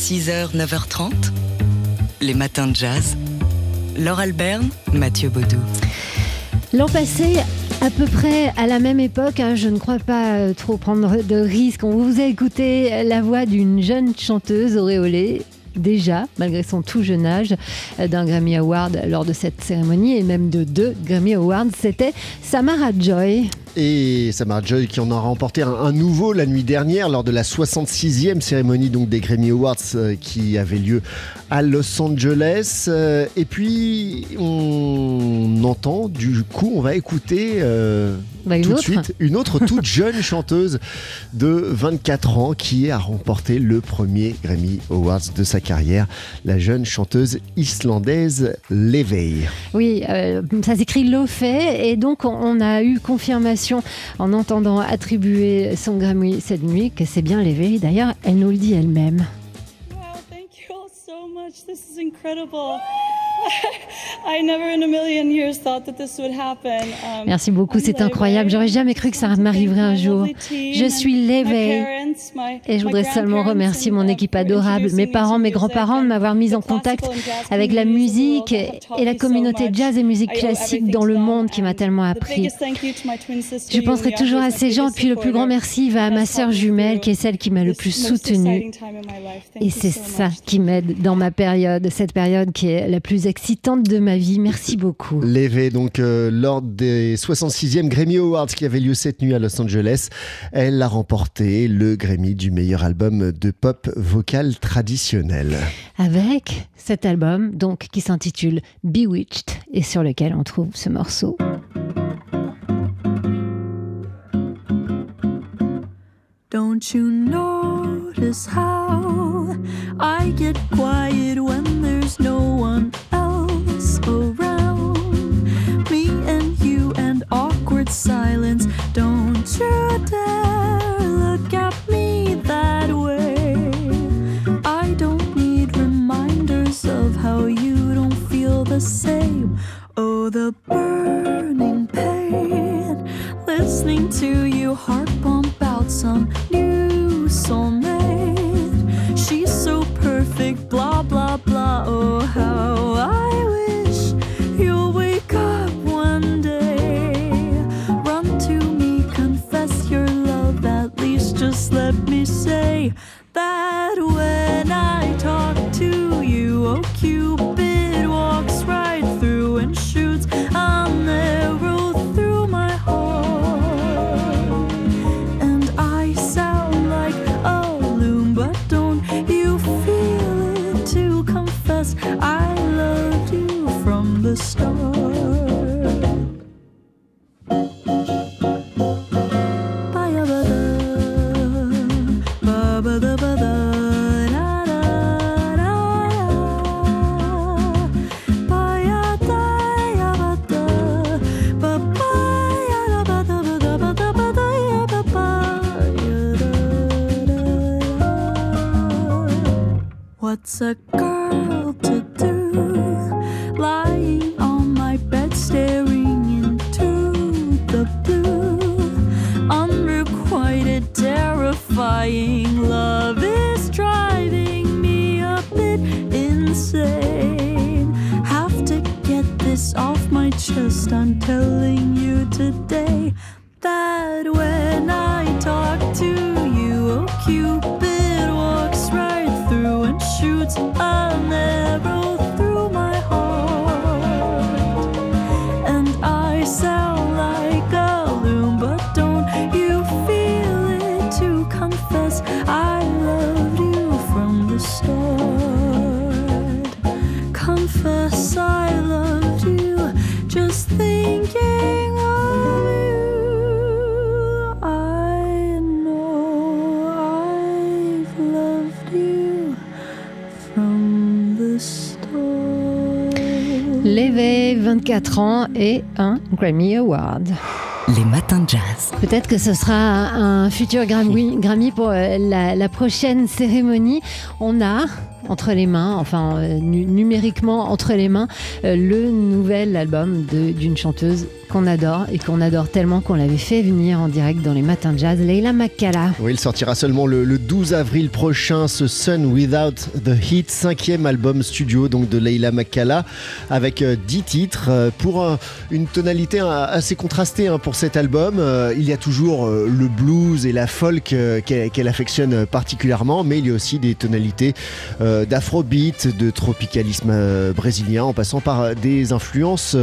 6h, 9h30, les matins de jazz. Laure Alberne, Mathieu Baudou. L'an passé, à peu près à la même époque, hein, je ne crois pas euh, trop prendre de risques. On vous a écouté la voix d'une jeune chanteuse auréolée déjà, malgré son tout jeune âge, euh, d'un Grammy Award lors de cette cérémonie et même de deux Grammy Awards. C'était Samara Joy. Et Samara Joy qui en a remporté un, nouveau la nuit dernière lors de la 66e cérémonie donc des Grammy Awards euh, qui avait lieu à Los Angeles. Euh, et puis on entend, du coup, on va écouter euh, Bah, tout de suite une autre toute jeune chanteuse de 24 ans qui a remporté le premier Grammy Awards de sa carrière, la jeune chanteuse islandaise Levey. Oui, euh, ça s'écrit Lofé et donc on- on a eu confirmation en entendant attribuer son Grammy cette nuit que c'est bien l'éveil. D'ailleurs, elle nous le dit elle-même. Wow, thank you all so much. This is incredible. I never in a million years thought that this would happen. Merci beaucoup, c'est Lei incroyable. J'aurais jamais cru que ça m'arriverait un jour. Je suis my- Et je voudrais seulement remercier mon équipe adorable, mes me parents, mes grands-parents, de m'avoir mise en contact avec la musique et la communauté jazz et musique classique dans le monde qui m'a tellement appris. Je penserai toujours à ces gens, puis le plus grand merci va à ma sœur jumelle, qui est celle qui m'a le plus soutenue. Et c'est ça qui m'aide dans ma période, cette période qui est la plus excitante de ma vie. Merci beaucoup. Levée, donc euh, lors des 66e Grammy Awards qui avaient lieu cette nuit à Los Angeles, elle a remporté le Grammy du meilleur album de pop vocal traditionnel. Avec cet album, donc, qui s'intitule Bewitched et sur lequel on trouve ce morceau. Don't you notice how I get quiet when there's no one Unrequited, terrifying love is driving me a bit insane. Have to get this off my chest. I'm telling you today that when I talk to you, oh, Cupid walks right through and shoots an arrow confess I loved you from the start? Confess I loved you, just thinking of you. I know I've loved you from the start. L'éveil, 24 ans et un Grammy Award. Les matins de jazz. Peut-être que ce sera un futur Grammy, Grammy pour euh, la, la prochaine cérémonie. On a entre les mains, enfin euh, nu- numériquement entre les mains, euh, le nouvel album de- d'une chanteuse qu'on adore et qu'on adore tellement qu'on l'avait fait venir en direct dans les matins de jazz, Leila Makala. Oui, il sortira seulement le, le 12 avril prochain, ce Sun Without the Heat, cinquième album studio donc de Leila Makala, avec euh, 10 titres pour une tonalité assez contrastée hein, pour cet album. Euh, il y a toujours euh, le blues et la folk euh, qu'elle affectionne particulièrement, mais il y a aussi des tonalités d'afrobeat, de tropicalisme brésilien, en passant par des influences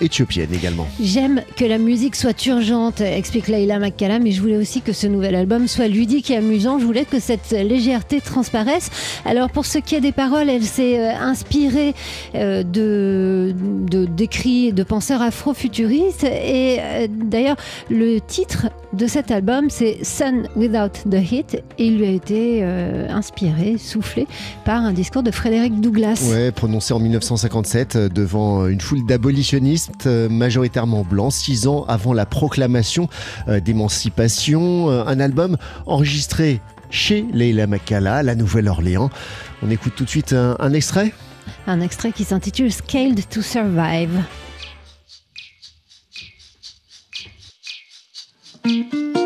éthiopiennes également. J'aime que la musique soit urgente, explique Leila Makala, mais je voulais aussi que ce nouvel album soit ludique et amusant. Je voulais que cette légèreté transparaisse. Alors pour ce qui est des paroles, elle s'est inspirée de de- d'écrits de penseurs afro-futuristes. Et d'ailleurs, le titre de cet album, c'est Sun Without the Heat, et il lui a été euh, inspiré, soufflé par un discours de Frédéric Douglass. Ouais, prononcé en 1957 euh, devant une foule d'abolitionnistes euh, majoritairement blancs, six ans avant la proclamation euh, d'émancipation. Euh, Un album enregistré chez Leila Makala, la Nouvelle-Orléans. On écoute tout de suite un, un extrait. Un extrait qui s'intitule Scaled to Survive. I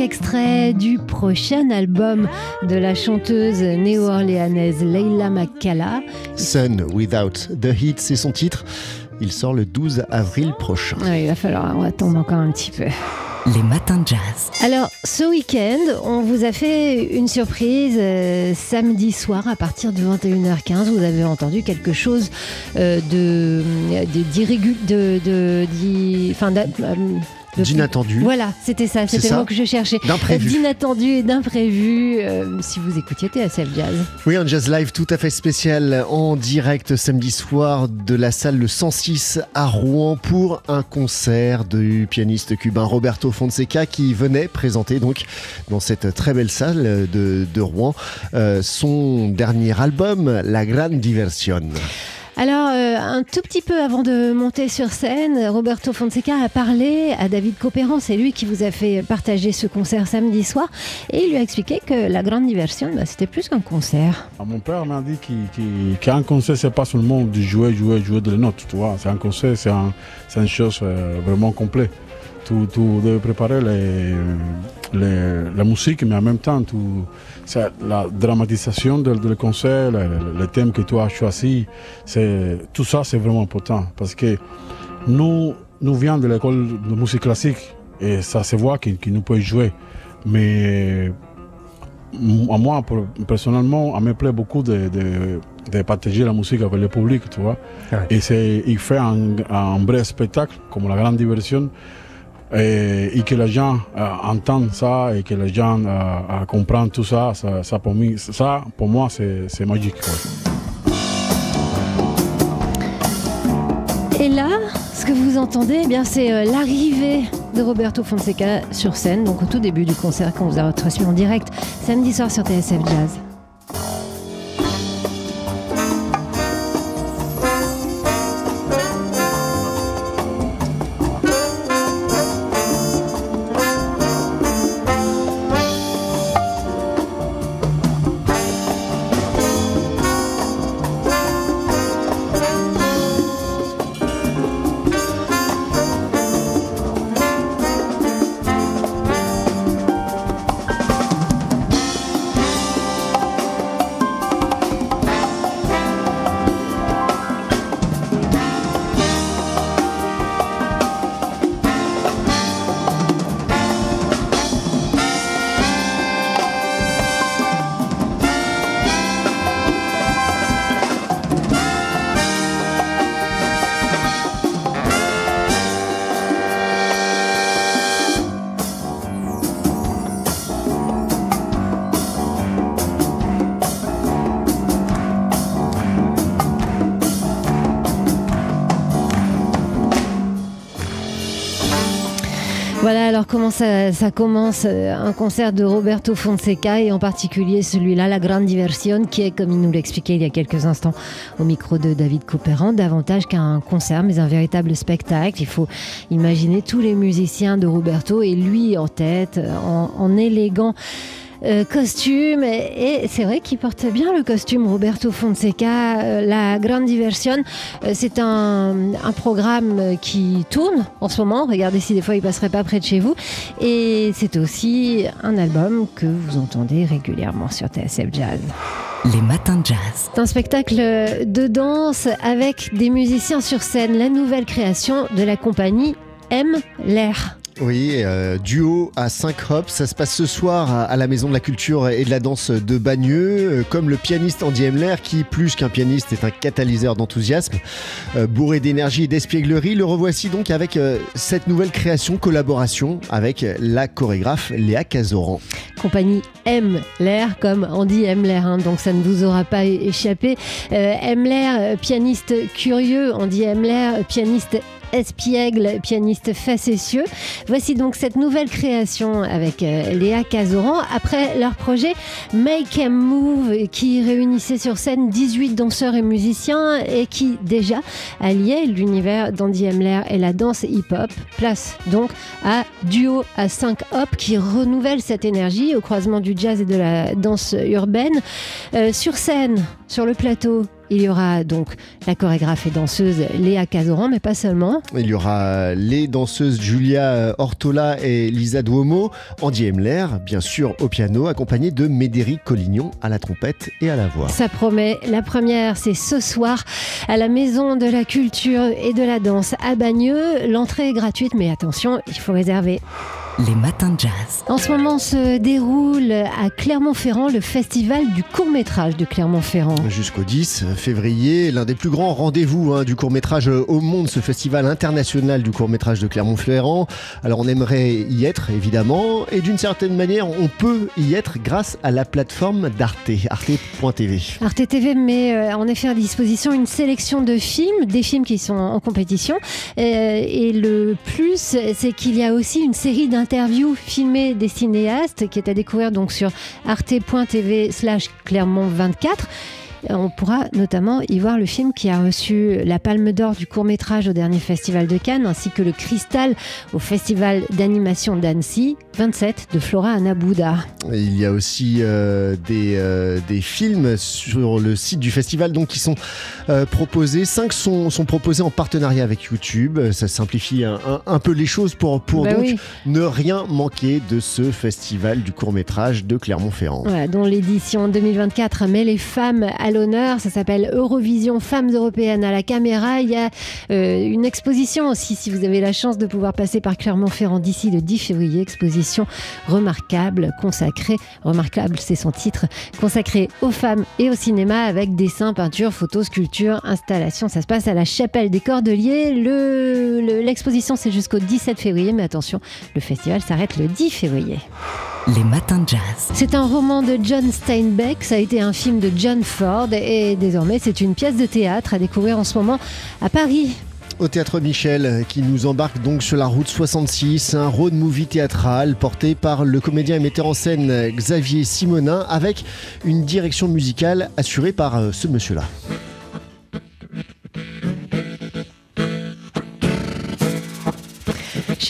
Extrait du prochain album de la chanteuse néo-orléanaise Leila Makala. Sun Without the Heat, c'est son titre. Il sort le 12 avril prochain. Ouais, il va falloir on attendre encore un petit peu. Les matins de jazz. Alors, ce week-end, on vous a fait une surprise euh, samedi soir à partir de 21h15. Vous avez entendu quelque chose euh, de, de, de, de, euh, de- D'inattendu, Voilà, c'était ça, c'était le mot que je cherchais. D'inattendu et d'imprévu, euh, si vous écoutiez TSF Jazz. Oui, un jazz live tout à fait spécial en direct samedi soir de la salle Le 106 à Rouen pour un concert du pianiste cubain Roberto Fonseca qui venait présenter donc dans cette très belle salle de, de Rouen euh, son dernier album, La Gran Diversión. Alors, euh, un tout petit peu avant de monter sur scène, Roberto Fonseca a parlé à David Copéran, c'est lui qui vous a fait partager ce concert samedi soir, et il lui a expliqué que la grande diversion, bah, c'était plus qu'un concert. Ah, Mon père m'a dit qu'un concert, c'est pas seulement de jouer, jouer, jouer de la note, tu vois. C'est un concert, c'est une chose euh, vraiment complète. Tu, tu devais préparer les, les- la musique, mais en même temps, tu, la dramatisation du de, concert, le, le- le thème que tu as choisi, tout ça, c'est vraiment important. Parce que nous, nous venons de l'école de musique classique et ça se voit qu'il qu'il nous peut jouer. Mais à moi, personnellement, ça me plaît beaucoup de, de, de partager la musique avec le public, tu vois. Ouais. Et il fait un, un vrai spectacle, comme la grande diversion, et, que les gens euh, entendent ça et que les gens euh, euh, comprennent tout ça, ça, pour, moi, ça, pour moi, c'est, magique. Et là, ce que vous entendez, eh bien, c'est l'arrivée de Roberto Fonseca sur scène, donc au tout début du concert qu'on vous a retransmis en direct samedi soir sur TSF Jazz. Voilà alors comment ça, commence euh, un concert de Roberto Fonseca et en particulier celui-là, La Grande Diversion, qui est, comme il nous l'expliquait il y a quelques instants au micro de David Copéran, davantage qu'un concert, mais un véritable spectacle. Il faut imaginer tous les musiciens de Roberto et lui en tête, en élégant euh, costume. Et, et c'est vrai qu'il porte bien le costume Roberto Fonseca euh, la grande diversion. Euh, c'est un, un programme qui tourne en ce moment. Regardez si des fois il passerait pas près de chez vous. Et c'est aussi un album que vous entendez régulièrement sur TSF Jazz. Les matins de jazz. c'est un spectacle de danse avec des musiciens sur scène. La nouvelle création de la compagnie M l'air Oui, euh, duo à 5 hops, ça se passe ce soir à, la Maison de la Culture et de la Danse de Bagneux, euh, comme le pianiste Andy Emler, qui plus qu'un pianiste est un catalyseur d'enthousiasme, euh, bourré d'énergie et d'espièglerie. Le revoici donc avec cette nouvelle création, collaboration avec la chorégraphe Léa Cazoran. compagnie l'air comme Andy aime l'air hein, donc ça ne vous aura pas échappé aime l'air pianiste curieux Andy aime l'air pianiste espiègle, pianiste facétieux. Voici donc cette nouvelle création avec euh, Léa Cazoran après leur projet Make Em Move qui réunissait sur scène 18 danseurs et musiciens et qui déjà alliait l'univers d'Andy Emler et la danse hip-hop. Place donc à duo à 5 hop qui renouvelle cette énergie au croisement du jazz et de la danse urbaine. Euh, sur scène, sur le plateau, il y aura donc la chorégraphe et danseuse Léa Cazoran, mais pas seulement. Il y aura les danseuses Julia Ortola et Lisa Duomo, Andy Emler, bien sûr au piano, accompagné de Médéric Collignon à la trompette et à la voix. Ça promet. La première, c'est ce soir à la Maison de la Culture et de la Danse à Bagneux. L'entrée est gratuite, mais attention, il faut réserver. Les matins de jazz. En ce moment se déroule à Clermont-Ferrand le festival du court-métrage de Clermont-Ferrand. Jusqu'au 10 février, l'un des plus grands rendez-vous hein, du court-métrage au monde, ce festival international du court-métrage de Clermont-Ferrand. Alors on aimerait y être évidemment, et d'une certaine manière on peut y être grâce à la plateforme d'Arte, arte.tv. Arte TV met euh, en effet à disposition une sélection de films, des films qui sont en compétition. Euh, et le plus, c'est qu'il y a aussi une série d'interviews filmées des cinéastes qui est à découvrir donc sur arte.tv slash Clermont 24. On pourra notamment y voir le film qui a reçu la Palme d'Or du court métrage au dernier festival de Cannes, ainsi que le Cristal au festival d'animation d'Annecy, 27 de Flora Anabouda. Il y a aussi euh, des, euh, des films sur le site du festival donc, qui sont euh, proposés. Cinq sont, sont proposés en partenariat avec YouTube. Ça simplifie un, un- un peu les choses pour, pour Bah donc oui. ne rien manquer de ce festival du court métrage de Clermont-Ferrand. Voilà, dont l'édition 2024 met les femmes à l'honneur. Ça s'appelle Eurovision Femmes européennes à la caméra. Il y a euh, une exposition aussi, si vous avez la chance de pouvoir passer par Clermont-Ferrand d'ici le 10 février. Exposition remarquable, consacrée, remarquable c'est son titre, consacrée aux femmes et au cinéma avec dessins, peintures, photos, sculptures, installations. Ça se passe à la chapelle des Cordeliers. Le- le- L'exposition c'est jusqu'au 17 février, mais attention, le festival s'arrête le 10 février. Les matins de jazz. C'est un roman de John Steinbeck, ça a été un film de John Ford et désormais c'est une pièce de théâtre à découvrir en ce moment à Paris. Au théâtre Michel, qui nous embarque donc sur la route 66, un road movie théâtral porté par le comédien et metteur en scène Xavier Simonin, avec une direction musicale assurée par euh, ce monsieur-là.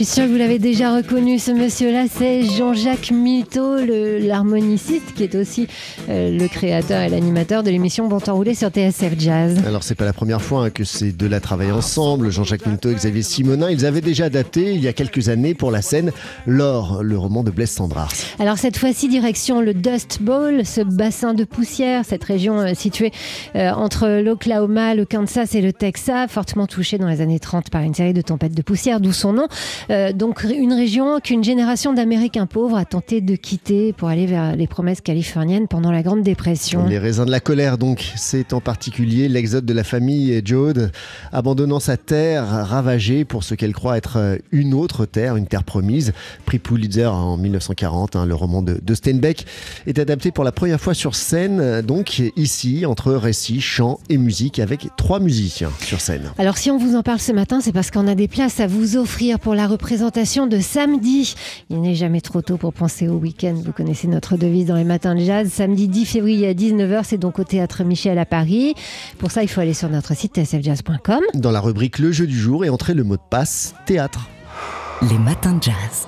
Suis sûre que vous l'avez déjà reconnu, ce monsieur-là, c'est Jean-Jacques Milteau, l'harmoniciste, qui est aussi euh, le créateur et l'animateur de l'émission Bon temps roulé sur TSF Jazz. Alors c'est pas la première fois hein, que ces deux-là travaillent ensemble, Jean-Jacques Minto et Xavier Simonin. Ils avaient déjà adapté il y a quelques années pour la scène L'Or, le roman de Blaise Sandrars. Alors cette fois-ci, direction le Dust Bowl, ce bassin de poussière, cette région euh, située euh, entre l'Oklahoma, le Kansas et le Texas, fortement touchée dans les années 30 par une série de tempêtes de poussière, d'où son nom. Euh, donc une région qu'une génération d'Américains pauvres a tenté de quitter pour aller vers les promesses californiennes pendant la Grande Dépression. Les raisins de la colère, donc, c'est en particulier l'exode de la famille Jode, abandonnant sa terre ravagée pour ce qu'elle croit être euh, une autre terre, une terre promise. Prix Pulitzer en 1940, hein, le roman de, de Steinbeck est adapté pour la première fois sur scène, donc ici, entre récits, chants et musique, avec trois musiciens sur scène. Alors si on vous en parle ce matin, c'est parce qu'on a des places à vous offrir pour la représentation de samedi. Il n'est jamais trop tôt pour penser au week-end. Vous connaissez notre devise dans les matins de jazz. Samedi 10 février à 19h, c'est donc au Théâtre Michel à Paris. Pour ça, il faut aller sur notre site tsfjazz.com. Dans la rubrique Le jeu du jour et entrer le mot de passe théâtre. Les matins de jazz.